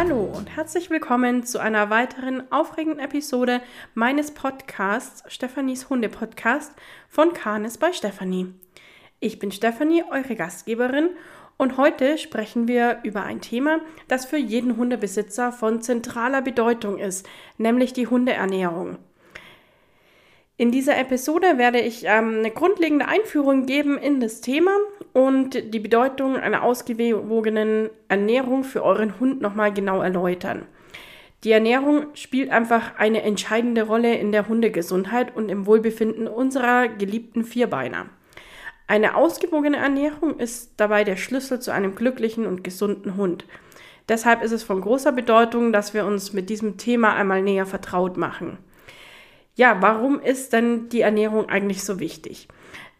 Hallo und herzlich willkommen zu einer weiteren aufregenden Episode meines Podcasts Stefanis Hunde Podcast von Kanes bei Stefanie. Ich bin Stefanie, eure Gastgeberin und heute sprechen wir über ein Thema, das für jeden Hundebesitzer von zentraler Bedeutung ist, nämlich die Hundeernährung. In dieser Episode werde ich ähm, eine grundlegende Einführung geben in das Thema und die Bedeutung einer ausgewogenen Ernährung für euren Hund nochmal genau erläutern. Die Ernährung spielt einfach eine entscheidende Rolle in der Hundegesundheit und im Wohlbefinden unserer geliebten Vierbeiner. Eine ausgewogene Ernährung ist dabei der Schlüssel zu einem glücklichen und gesunden Hund. Deshalb ist es von großer Bedeutung, dass wir uns mit diesem Thema einmal näher vertraut machen. Ja, warum ist denn die Ernährung eigentlich so wichtig?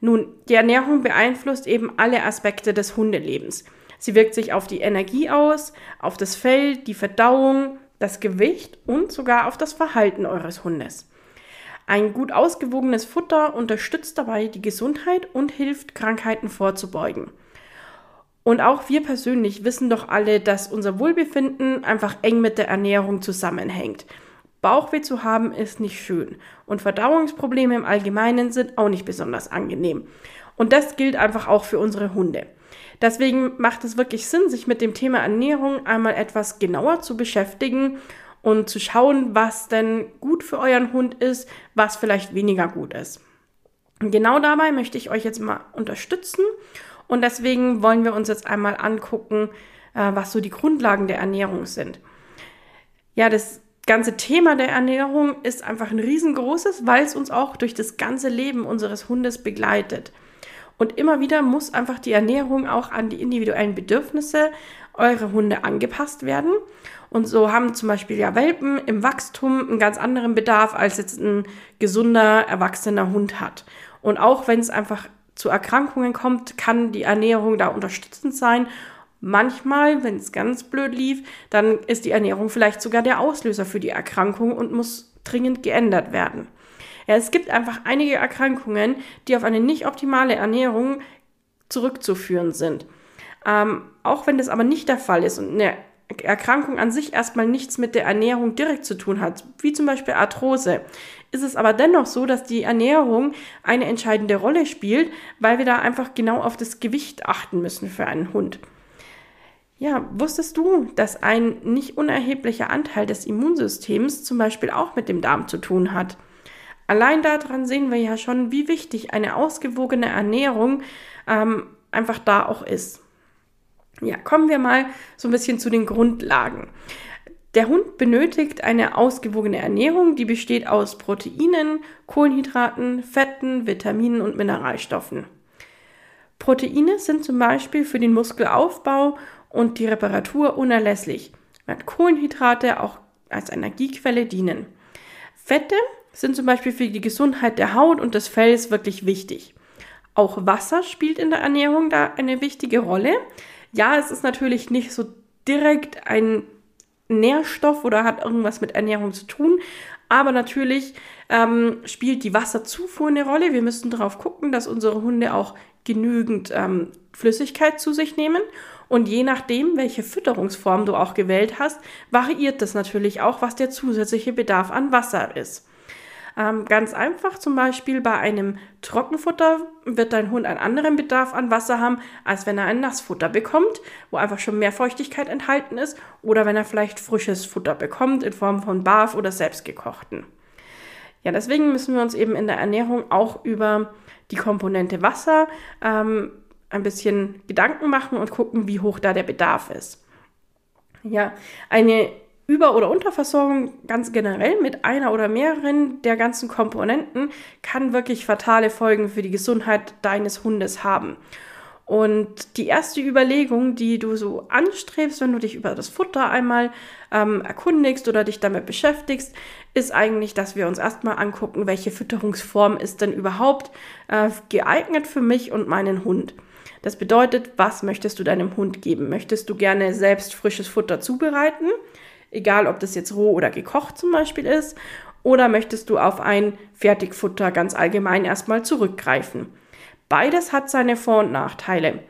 Nun, die Ernährung beeinflusst eben alle Aspekte des Hundelebens. Sie wirkt sich auf die Energie aus, auf das Fell, die Verdauung, das Gewicht und sogar auf das Verhalten eures Hundes. Ein gut ausgewogenes Futter unterstützt dabei die Gesundheit und hilft, Krankheiten vorzubeugen. Und auch wir persönlich wissen doch alle, dass unser Wohlbefinden einfach eng mit der Ernährung zusammenhängt. Bauchweh zu haben ist nicht schön und Verdauungsprobleme im Allgemeinen sind auch nicht besonders angenehm. Und das gilt einfach auch für unsere Hunde. Deswegen macht es wirklich Sinn, sich mit dem Thema Ernährung einmal etwas genauer zu beschäftigen und zu schauen, was denn gut für euren Hund ist, was vielleicht weniger gut ist. Und genau dabei möchte ich euch jetzt mal unterstützen und deswegen wollen wir uns jetzt einmal angucken, äh, was so die Grundlagen der Ernährung sind. Ja, das ganze Thema der Ernährung ist einfach ein riesengroßes, weil es uns auch durch das ganze Leben unseres Hundes begleitet. Und immer wieder muss einfach die Ernährung auch an die individuellen Bedürfnisse eurer Hunde angepasst werden. Und so haben zum Beispiel ja Welpen im Wachstum einen ganz anderen Bedarf, als jetzt ein gesunder, erwachsener Hund hat. Und auch wenn es einfach zu Erkrankungen kommt, kann die Ernährung da unterstützend sein Manchmal, wenn es ganz blöd lief, dann ist die Ernährung vielleicht sogar der Auslöser für die Erkrankung und muss dringend geändert werden. Ja, es gibt einfach einige Erkrankungen, die auf eine nicht optimale Ernährung zurückzuführen sind. Ähm, auch wenn das aber nicht der Fall ist und eine Erkrankung an sich erstmal nichts mit der Ernährung direkt zu tun hat, wie zum Beispiel Arthrose, ist es aber dennoch so, dass die Ernährung eine entscheidende Rolle spielt, weil wir da einfach genau auf das Gewicht achten müssen für einen Hund. Ja, wusstest du, dass ein nicht unerheblicher Anteil des Immunsystems zum Beispiel auch mit dem Darm zu tun hat? Allein daran sehen wir ja schon, wie wichtig eine ausgewogene Ernährung ähm, einfach da auch ist. Ja, kommen wir mal so ein bisschen zu den Grundlagen. Der Hund benötigt eine ausgewogene Ernährung, die besteht aus Proteinen, Kohlenhydraten, Fetten, Vitaminen und Mineralstoffen. Proteine sind zum Beispiel für den Muskelaufbau und die Reparatur unerlässlich, während Kohlenhydrate auch als Energiequelle dienen. Fette sind zum Beispiel für die Gesundheit der Haut und des Fells wirklich wichtig. Auch Wasser spielt in der Ernährung da eine wichtige Rolle. Ja, es ist natürlich nicht so direkt ein Nährstoff oder hat irgendwas mit Ernährung zu tun, aber natürlich ähm, spielt die Wasserzufuhr eine Rolle. Wir müssen darauf gucken, dass unsere Hunde auch genügend ähm, Flüssigkeit zu sich nehmen. Und je nachdem, welche Fütterungsform du auch gewählt hast, variiert das natürlich auch, was der zusätzliche Bedarf an Wasser ist. Ähm, ganz einfach zum Beispiel bei einem Trockenfutter wird dein Hund einen anderen Bedarf an Wasser haben, als wenn er ein Nassfutter bekommt, wo einfach schon mehr Feuchtigkeit enthalten ist, oder wenn er vielleicht frisches Futter bekommt in Form von Barf oder selbstgekochten. Ja, deswegen müssen wir uns eben in der Ernährung auch über die Komponente Wasser ähm, ein bisschen Gedanken machen und gucken, wie hoch da der Bedarf ist. Ja, eine Über- oder Unterversorgung ganz generell mit einer oder mehreren der ganzen Komponenten kann wirklich fatale Folgen für die Gesundheit deines Hundes haben. Und die erste Überlegung, die du so anstrebst, wenn du dich über das Futter einmal ähm, erkundigst oder dich damit beschäftigst, ist eigentlich, dass wir uns erstmal angucken, welche Fütterungsform ist denn überhaupt äh, geeignet für mich und meinen Hund. Das bedeutet, was möchtest du deinem Hund geben? Möchtest du gerne selbst frisches Futter zubereiten? Egal, ob das jetzt roh oder gekocht zum Beispiel ist. Oder möchtest du auf ein Fertigfutter ganz allgemein erstmal zurückgreifen? Beides hat seine Vor- und Nachteile.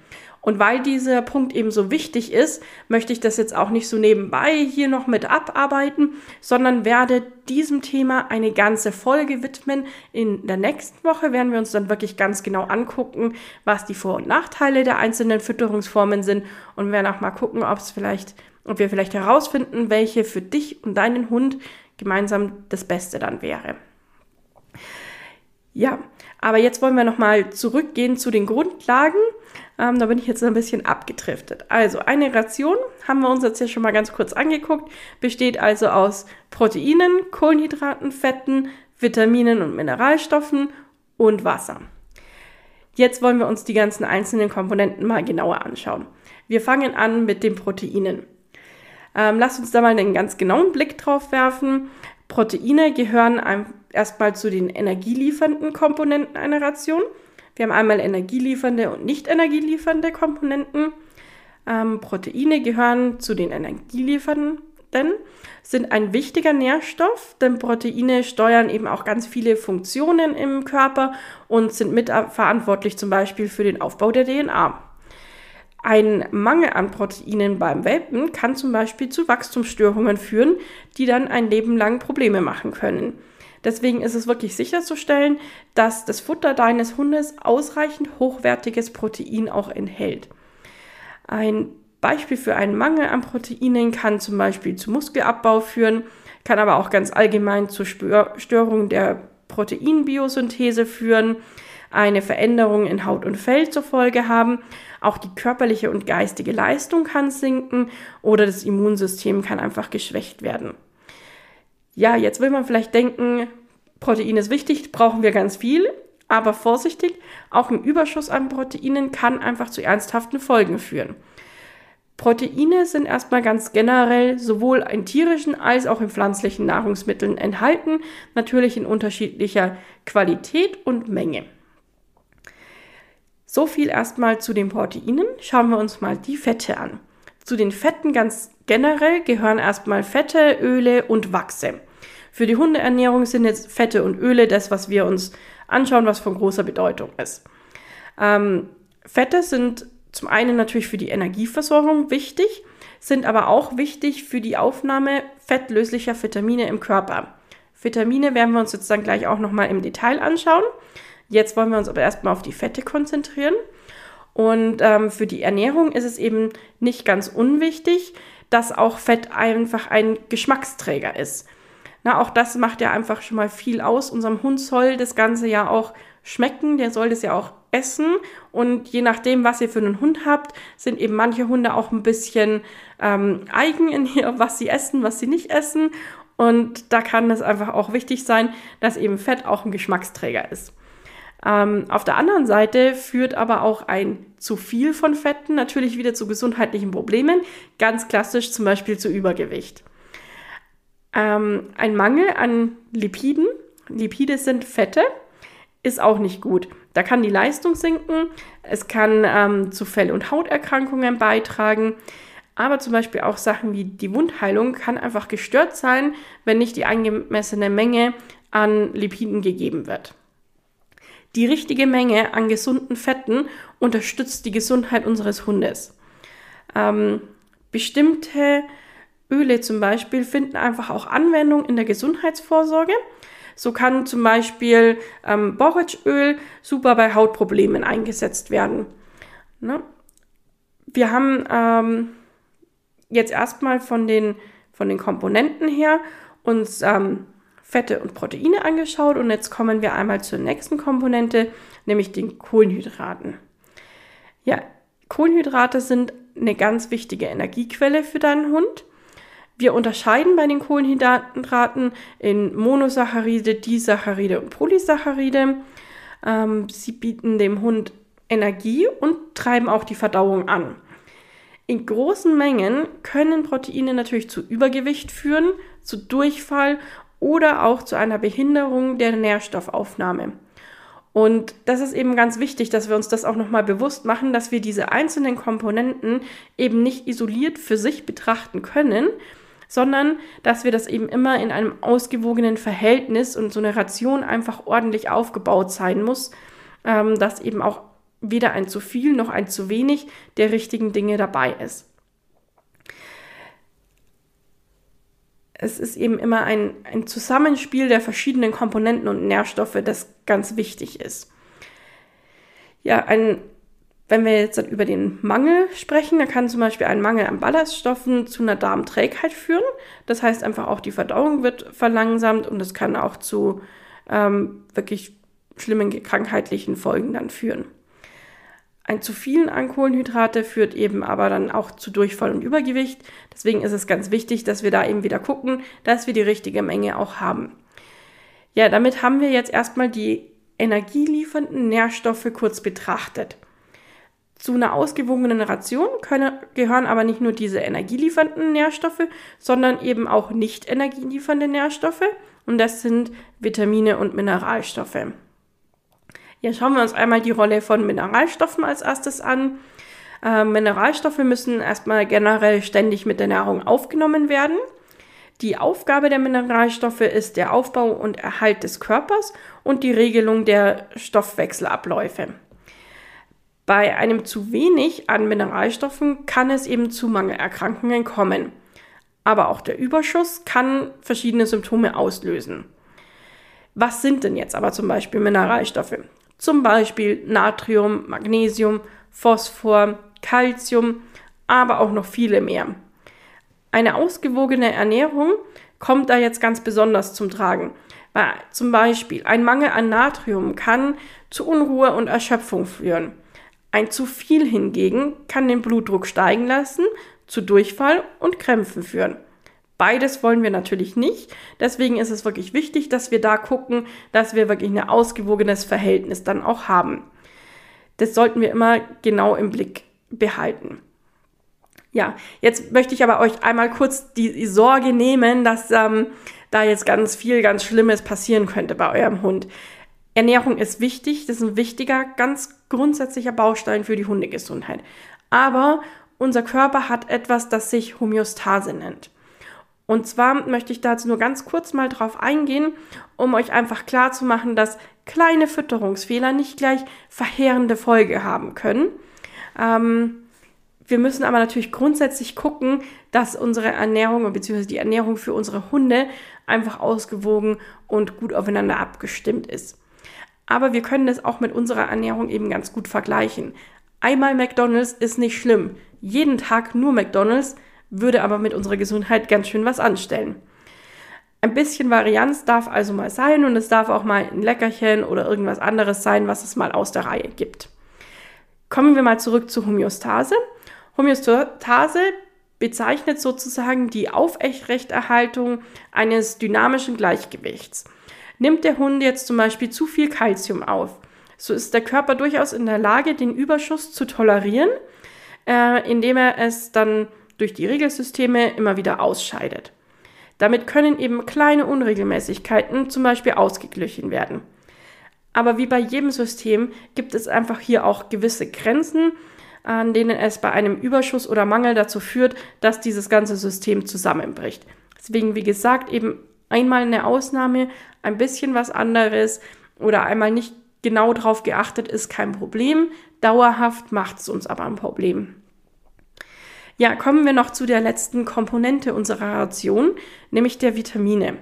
Und weil dieser Punkt eben so wichtig ist, möchte ich das jetzt auch nicht so nebenbei hier noch mit abarbeiten, sondern werde diesem Thema eine ganze Folge widmen. In der nächsten Woche werden wir uns dann wirklich ganz genau angucken, was die Vor- und Nachteile der einzelnen Fütterungsformen sind und werden auch mal gucken, ob es vielleicht, ob wir vielleicht herausfinden, welche für dich und deinen Hund gemeinsam das Beste dann wäre. Ja, aber jetzt wollen wir nochmal zurückgehen zu den Grundlagen. Ähm, da bin ich jetzt ein bisschen abgetriftet. Also eine Ration, haben wir uns jetzt hier schon mal ganz kurz angeguckt, besteht also aus Proteinen, Kohlenhydraten, Fetten, Vitaminen und Mineralstoffen und Wasser. Jetzt wollen wir uns die ganzen einzelnen Komponenten mal genauer anschauen. Wir fangen an mit den Proteinen. Ähm, lasst uns da mal einen ganz genauen Blick drauf werfen. Proteine gehören erstmal zu den energieliefernden Komponenten einer Ration. Wir haben einmal energieliefernde und nicht energieliefernde Komponenten. Ähm, Proteine gehören zu den energieliefernden, sind ein wichtiger Nährstoff, denn Proteine steuern eben auch ganz viele Funktionen im Körper und sind mitverantwortlich zum Beispiel für den Aufbau der DNA. Ein Mangel an Proteinen beim Welpen kann zum Beispiel zu Wachstumsstörungen führen, die dann ein Leben lang Probleme machen können. Deswegen ist es wirklich sicherzustellen, dass das Futter deines Hundes ausreichend hochwertiges Protein auch enthält. Ein Beispiel für einen Mangel an Proteinen kann zum Beispiel zu Muskelabbau führen, kann aber auch ganz allgemein zur Störung der Proteinbiosynthese führen, eine Veränderung in Haut und Fell zur Folge haben. Auch die körperliche und geistige Leistung kann sinken oder das Immunsystem kann einfach geschwächt werden. Ja, jetzt will man vielleicht denken, Protein ist wichtig, brauchen wir ganz viel, aber vorsichtig, auch ein Überschuss an Proteinen kann einfach zu ernsthaften Folgen führen. Proteine sind erstmal ganz generell sowohl in tierischen als auch in pflanzlichen Nahrungsmitteln enthalten, natürlich in unterschiedlicher Qualität und Menge. So viel erstmal zu den Proteinen. Schauen wir uns mal die Fette an. Zu den Fetten ganz generell gehören erstmal Fette, Öle und Wachse. Für die Hundeernährung sind jetzt Fette und Öle das, was wir uns anschauen, was von großer Bedeutung ist. Ähm, Fette sind zum einen natürlich für die Energieversorgung wichtig, sind aber auch wichtig für die Aufnahme fettlöslicher Vitamine im Körper. Vitamine werden wir uns jetzt dann gleich auch nochmal im Detail anschauen. Jetzt wollen wir uns aber erstmal auf die Fette konzentrieren. Und ähm, für die Ernährung ist es eben nicht ganz unwichtig, dass auch Fett einfach ein Geschmacksträger ist. Na, auch das macht ja einfach schon mal viel aus. Unserem Hund soll das Ganze ja auch schmecken, der soll das ja auch essen. Und je nachdem, was ihr für einen Hund habt, sind eben manche Hunde auch ein bisschen ähm, eigen in hier, was sie essen, was sie nicht essen. Und da kann es einfach auch wichtig sein, dass eben Fett auch ein Geschmacksträger ist. Ähm, auf der anderen Seite führt aber auch ein zu viel von Fetten natürlich wieder zu gesundheitlichen Problemen, ganz klassisch zum Beispiel zu Übergewicht. Ähm, ein Mangel an Lipiden, Lipide sind Fette, ist auch nicht gut. Da kann die Leistung sinken, es kann ähm, zu Fell- und Hauterkrankungen beitragen, aber zum Beispiel auch Sachen wie die Wundheilung kann einfach gestört sein, wenn nicht die angemessene Menge an Lipiden gegeben wird. Die richtige Menge an gesunden Fetten unterstützt die Gesundheit unseres Hundes. Ähm, bestimmte Öle zum Beispiel finden einfach auch Anwendung in der Gesundheitsvorsorge. So kann zum Beispiel ähm, Borretschöl super bei Hautproblemen eingesetzt werden. Ne? Wir haben ähm, jetzt erstmal von den, von den Komponenten her uns ähm, Fette und Proteine angeschaut und jetzt kommen wir einmal zur nächsten Komponente, nämlich den Kohlenhydraten. Ja, Kohlenhydrate sind eine ganz wichtige Energiequelle für deinen Hund. Wir unterscheiden bei den Kohlenhydraten in Monosaccharide, Disaccharide und Polysaccharide. Ähm, sie bieten dem Hund Energie und treiben auch die Verdauung an. In großen Mengen können Proteine natürlich zu Übergewicht führen, zu Durchfall oder auch zu einer Behinderung der Nährstoffaufnahme. Und das ist eben ganz wichtig, dass wir uns das auch nochmal bewusst machen, dass wir diese einzelnen Komponenten eben nicht isoliert für sich betrachten können, sondern dass wir das eben immer in einem ausgewogenen Verhältnis und so eine Ration einfach ordentlich aufgebaut sein muss, ähm, dass eben auch weder ein zu viel noch ein zu wenig der richtigen Dinge dabei ist. Es ist eben immer ein, ein Zusammenspiel der verschiedenen Komponenten und Nährstoffe, das ganz wichtig ist. Ja, ein, wenn wir jetzt über den Mangel sprechen, dann kann zum Beispiel ein Mangel an Ballaststoffen zu einer Darmträgheit führen. Das heißt einfach auch die Verdauung wird verlangsamt und es kann auch zu ähm, wirklich schlimmen krankheitlichen Folgen dann führen. Ein zu vielen an Kohlenhydrate führt eben aber dann auch zu Durchfall und Übergewicht. Deswegen ist es ganz wichtig, dass wir da eben wieder gucken, dass wir die richtige Menge auch haben. Ja, damit haben wir jetzt erstmal die energieliefernden Nährstoffe kurz betrachtet. Zu einer ausgewogenen Ration können, gehören aber nicht nur diese energieliefernden Nährstoffe, sondern eben auch nicht energieliefernde Nährstoffe. Und das sind Vitamine und Mineralstoffe. Hier schauen wir uns einmal die Rolle von Mineralstoffen als erstes an. Äh, Mineralstoffe müssen erstmal generell ständig mit der Nahrung aufgenommen werden. Die Aufgabe der Mineralstoffe ist der Aufbau und Erhalt des Körpers und die Regelung der Stoffwechselabläufe. Bei einem zu wenig an Mineralstoffen kann es eben zu Mangelerkrankungen kommen. Aber auch der Überschuss kann verschiedene Symptome auslösen. Was sind denn jetzt aber zum Beispiel Mineralstoffe? Zum Beispiel Natrium, Magnesium, Phosphor, Calcium, aber auch noch viele mehr. Eine ausgewogene Ernährung kommt da jetzt ganz besonders zum Tragen. Weil zum Beispiel ein Mangel an Natrium kann zu Unruhe und Erschöpfung führen. Ein zu viel hingegen kann den Blutdruck steigen lassen, zu Durchfall und Krämpfen führen. Beides wollen wir natürlich nicht. Deswegen ist es wirklich wichtig, dass wir da gucken, dass wir wirklich ein ausgewogenes Verhältnis dann auch haben. Das sollten wir immer genau im Blick behalten. Ja, jetzt möchte ich aber euch einmal kurz die Sorge nehmen, dass ähm, da jetzt ganz viel, ganz Schlimmes passieren könnte bei eurem Hund. Ernährung ist wichtig, das ist ein wichtiger, ganz grundsätzlicher Baustein für die Hundegesundheit. Aber unser Körper hat etwas, das sich Homöostase nennt. Und zwar möchte ich dazu nur ganz kurz mal drauf eingehen, um euch einfach klar zu machen, dass kleine Fütterungsfehler nicht gleich verheerende Folge haben können. Ähm, wir müssen aber natürlich grundsätzlich gucken, dass unsere Ernährung bzw. die Ernährung für unsere Hunde einfach ausgewogen und gut aufeinander abgestimmt ist. Aber wir können das auch mit unserer Ernährung eben ganz gut vergleichen. Einmal McDonald's ist nicht schlimm. Jeden Tag nur McDonald's würde aber mit unserer Gesundheit ganz schön was anstellen. Ein bisschen Varianz darf also mal sein und es darf auch mal ein Leckerchen oder irgendwas anderes sein, was es mal aus der Reihe gibt. Kommen wir mal zurück zur Homöostase. Homöostase bezeichnet sozusagen die Aufrechterhaltung eines dynamischen Gleichgewichts. Nimmt der Hund jetzt zum Beispiel zu viel Kalzium auf, so ist der Körper durchaus in der Lage, den Überschuss zu tolerieren, äh, indem er es dann durch die Regelsysteme immer wieder ausscheidet. Damit können eben kleine Unregelmäßigkeiten zum Beispiel ausgeglichen werden. Aber wie bei jedem System gibt es einfach hier auch gewisse Grenzen, an denen es bei einem Überschuss oder Mangel dazu führt, dass dieses ganze System zusammenbricht. Deswegen, wie gesagt, eben einmal eine Ausnahme, ein bisschen was anderes oder einmal nicht genau darauf geachtet ist kein Problem. Dauerhaft macht es uns aber ein Problem. Ja, kommen wir noch zu der letzten Komponente unserer Ration, nämlich der Vitamine.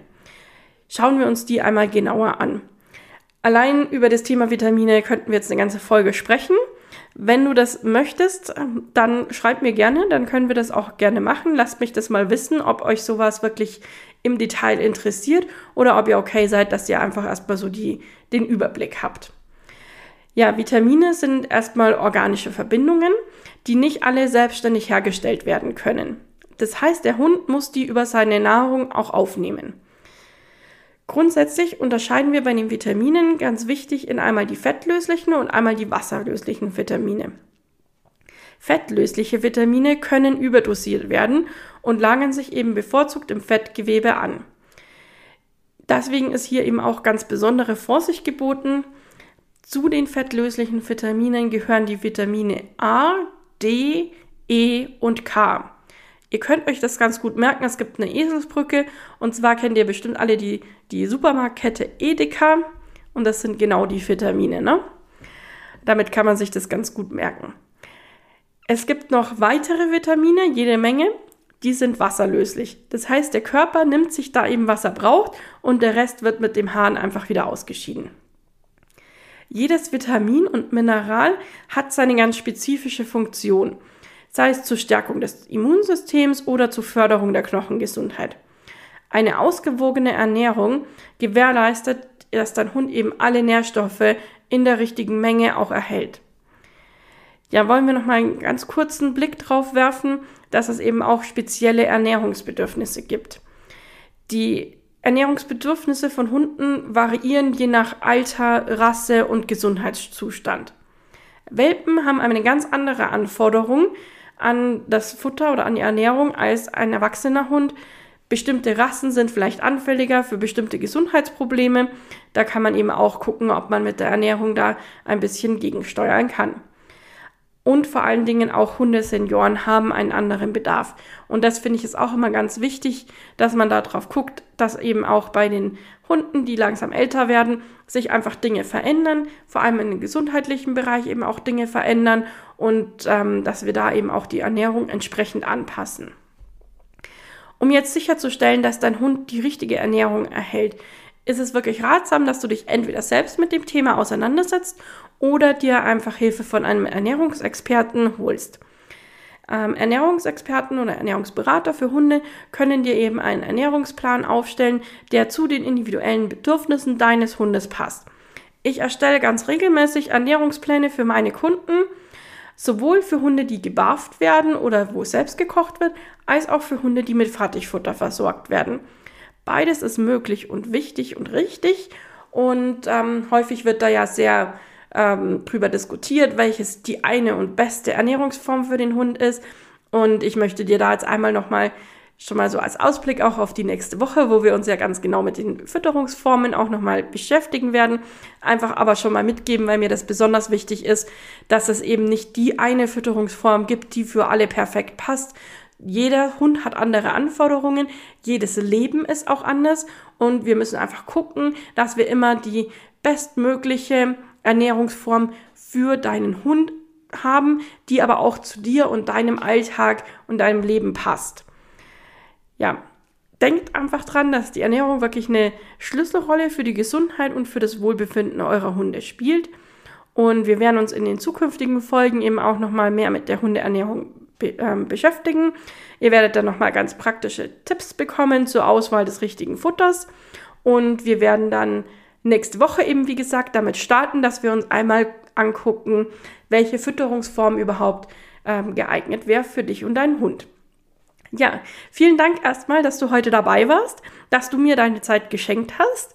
Schauen wir uns die einmal genauer an. Allein über das Thema Vitamine könnten wir jetzt eine ganze Folge sprechen. Wenn du das möchtest, dann schreib mir gerne, dann können wir das auch gerne machen. Lasst mich das mal wissen, ob euch sowas wirklich im Detail interessiert oder ob ihr okay seid, dass ihr einfach erstmal so die, den Überblick habt. Ja, Vitamine sind erstmal organische Verbindungen, die nicht alle selbstständig hergestellt werden können. Das heißt, der Hund muss die über seine Nahrung auch aufnehmen. Grundsätzlich unterscheiden wir bei den Vitaminen ganz wichtig in einmal die fettlöslichen und einmal die wasserlöslichen Vitamine. Fettlösliche Vitamine können überdosiert werden und lagern sich eben bevorzugt im Fettgewebe an. Deswegen ist hier eben auch ganz besondere Vorsicht geboten. Zu den fettlöslichen Vitaminen gehören die Vitamine A, D, E und K. Ihr könnt euch das ganz gut merken, es gibt eine Eselsbrücke und zwar kennt ihr bestimmt alle die, die Supermarktkette Edeka und das sind genau die Vitamine. Ne? Damit kann man sich das ganz gut merken. Es gibt noch weitere Vitamine, jede Menge, die sind wasserlöslich. Das heißt, der Körper nimmt sich da eben, was er braucht und der Rest wird mit dem Hahn einfach wieder ausgeschieden. Jedes Vitamin und Mineral hat seine ganz spezifische Funktion, sei es zur Stärkung des Immunsystems oder zur Förderung der Knochengesundheit. Eine ausgewogene Ernährung gewährleistet, dass dein Hund eben alle Nährstoffe in der richtigen Menge auch erhält. Ja, wollen wir noch mal einen ganz kurzen Blick drauf werfen, dass es eben auch spezielle Ernährungsbedürfnisse gibt. Die Ernährungsbedürfnisse von Hunden variieren je nach Alter, Rasse und Gesundheitszustand. Welpen haben eine ganz andere Anforderung an das Futter oder an die Ernährung als ein erwachsener Hund. Bestimmte Rassen sind vielleicht anfälliger für bestimmte Gesundheitsprobleme. Da kann man eben auch gucken, ob man mit der Ernährung da ein bisschen gegensteuern kann. Und vor allen Dingen auch Hundesenioren haben einen anderen Bedarf. Und das finde ich ist auch immer ganz wichtig, dass man darauf guckt, dass eben auch bei den Hunden, die langsam älter werden, sich einfach Dinge verändern, vor allem den gesundheitlichen Bereich eben auch Dinge verändern und ähm, dass wir da eben auch die Ernährung entsprechend anpassen. Um jetzt sicherzustellen, dass dein Hund die richtige Ernährung erhält, ist es wirklich ratsam, dass du dich entweder selbst mit dem Thema auseinandersetzt oder dir einfach Hilfe von einem Ernährungsexperten holst. Ähm, Ernährungsexperten oder Ernährungsberater für Hunde können dir eben einen Ernährungsplan aufstellen, der zu den individuellen Bedürfnissen deines Hundes passt. Ich erstelle ganz regelmäßig Ernährungspläne für meine Kunden, sowohl für Hunde, die gebarft werden oder wo selbst gekocht wird, als auch für Hunde, die mit Fertigfutter versorgt werden. Beides ist möglich und wichtig und richtig. Und ähm, häufig wird da ja sehr ähm, drüber diskutiert, welches die eine und beste Ernährungsform für den Hund ist. Und ich möchte dir da jetzt einmal nochmal schon mal so als Ausblick auch auf die nächste Woche, wo wir uns ja ganz genau mit den Fütterungsformen auch nochmal beschäftigen werden. Einfach aber schon mal mitgeben, weil mir das besonders wichtig ist, dass es eben nicht die eine Fütterungsform gibt, die für alle perfekt passt, jeder Hund hat andere Anforderungen, jedes Leben ist auch anders und wir müssen einfach gucken, dass wir immer die bestmögliche Ernährungsform für deinen Hund haben, die aber auch zu dir und deinem Alltag und deinem Leben passt. Ja, denkt einfach dran, dass die Ernährung wirklich eine Schlüsselrolle für die Gesundheit und für das Wohlbefinden eurer Hunde spielt. Und wir werden uns in den zukünftigen Folgen eben auch nochmal mehr mit der Hundeernährung be ähm, beschäftigen. Ihr werdet dann nochmal ganz praktische Tipps bekommen zur Auswahl des richtigen Futters. Und wir werden dann nächste Woche eben, wie gesagt, damit starten, dass wir uns einmal angucken, welche Fütterungsform überhaupt ähm, geeignet wäre für dich und deinen Hund. Ja, vielen Dank erstmal, dass du heute dabei warst, dass du mir deine Zeit geschenkt hast.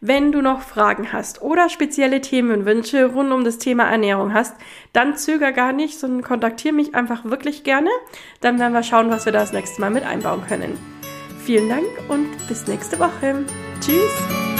Wenn du noch Fragen hast oder spezielle Themenwünsche rund um das Thema Ernährung hast, dann zöger gar nicht, sondern kontaktiere mich einfach wirklich gerne. Dann werden wir schauen, was wir da das nächste Mal mit einbauen können. Vielen Dank und bis nächste Woche. Tschüss!